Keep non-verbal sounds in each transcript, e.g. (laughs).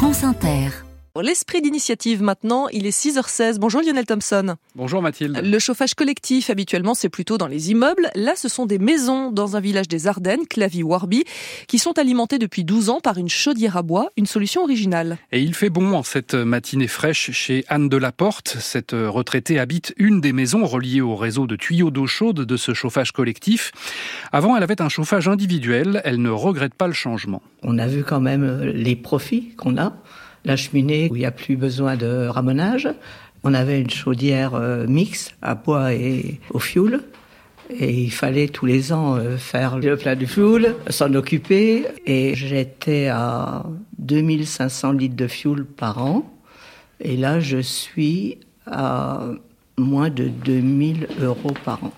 France Inter. L'esprit d'initiative maintenant, il est 6h16. Bonjour Lionel Thompson. Bonjour Mathilde. Le chauffage collectif, habituellement, c'est plutôt dans les immeubles. Là, ce sont des maisons dans un village des Ardennes, Clavy-Warby, qui sont alimentées depuis 12 ans par une chaudière à bois, une solution originale. Et il fait bon en cette matinée fraîche chez Anne de la Porte. Cette retraitée habite une des maisons reliées au réseau de tuyaux d'eau chaude de ce chauffage collectif. Avant, elle avait un chauffage individuel. Elle ne regrette pas le changement. On a vu quand même les profits qu'on a la cheminée où il n'y a plus besoin de ramonage. On avait une chaudière euh, mixte à bois et au fioul. Et il fallait tous les ans euh, faire le plat du fioul, s'en occuper. Et j'étais à 2500 litres de fioul par an. Et là, je suis à moins de 2000 euros par an.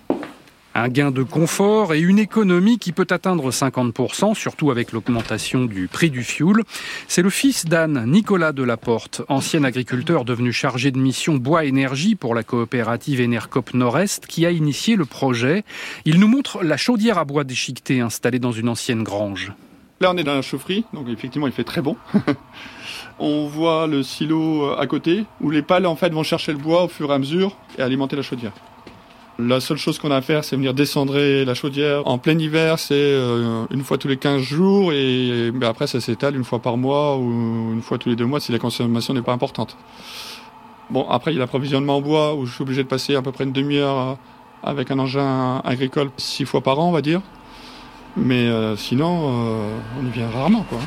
Un gain de confort et une économie qui peut atteindre 50%, surtout avec l'augmentation du prix du fioul. C'est le fils d'Anne, Nicolas Delaporte, ancien agriculteur devenu chargé de mission bois énergie pour la coopérative Enercop Nord-Est, qui a initié le projet. Il nous montre la chaudière à bois déchiquetée installée dans une ancienne grange. Là, on est dans la chaufferie, donc effectivement, il fait très bon. (laughs) on voit le silo à côté, où les pales en fait vont chercher le bois au fur et à mesure et alimenter la chaudière. La seule chose qu'on a à faire, c'est venir descendre la chaudière. En plein hiver, c'est euh, une fois tous les 15 jours et ben après, ça s'étale une fois par mois ou une fois tous les deux mois si la consommation n'est pas importante. Bon, après, il y a l'approvisionnement en bois où je suis obligé de passer à peu près une demi-heure avec un engin agricole six fois par an, on va dire. Mais euh, sinon, euh, on y vient rarement, quoi.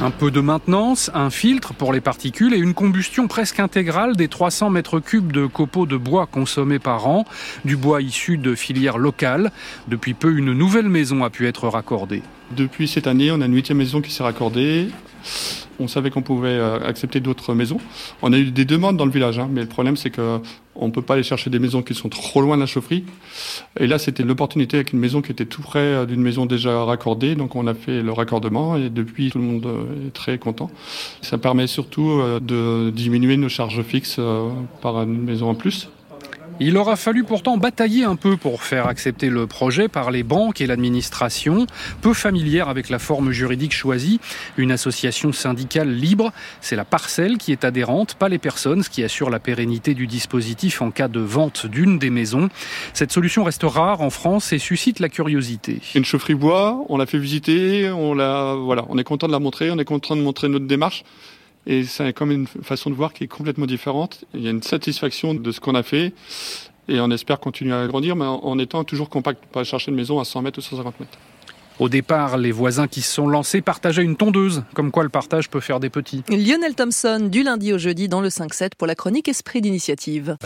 Un peu de maintenance, un filtre pour les particules et une combustion presque intégrale des 300 mètres cubes de copeaux de bois consommés par an, du bois issu de filières locales. Depuis peu, une nouvelle maison a pu être raccordée. Depuis cette année, on a une huitième maison qui s'est raccordée. On savait qu'on pouvait euh, accepter d'autres maisons. On a eu des demandes dans le village, hein, mais le problème c'est que on peut pas aller chercher des maisons qui sont trop loin de la chaufferie. Et là, c'était l'opportunité avec une maison qui était tout près euh, d'une maison déjà raccordée, donc on a fait le raccordement et depuis tout le monde euh, est très content. Ça permet surtout de diminuer nos charges fixes par une maison en plus. Il aura fallu pourtant batailler un peu pour faire accepter le projet par les banques et l'administration, peu familière avec la forme juridique choisie. Une association syndicale libre, c'est la parcelle qui est adhérente, pas les personnes, ce qui assure la pérennité du dispositif en cas de vente d'une des maisons. Cette solution reste rare en France et suscite la curiosité. Une chaufferie on l'a fait visiter, on l'a, voilà, on est content de la montrer, on est content de montrer notre démarche. Et c'est comme une façon de voir qui est complètement différente. Il y a une satisfaction de ce qu'on a fait. Et on espère continuer à grandir, mais en étant toujours compact, pas chercher une maison à 100 mètres ou 150 mètres. Au départ, les voisins qui se sont lancés partageaient une tondeuse, comme quoi le partage peut faire des petits. Lionel Thompson, du lundi au jeudi dans le 5-7 pour la chronique Esprit d'initiative.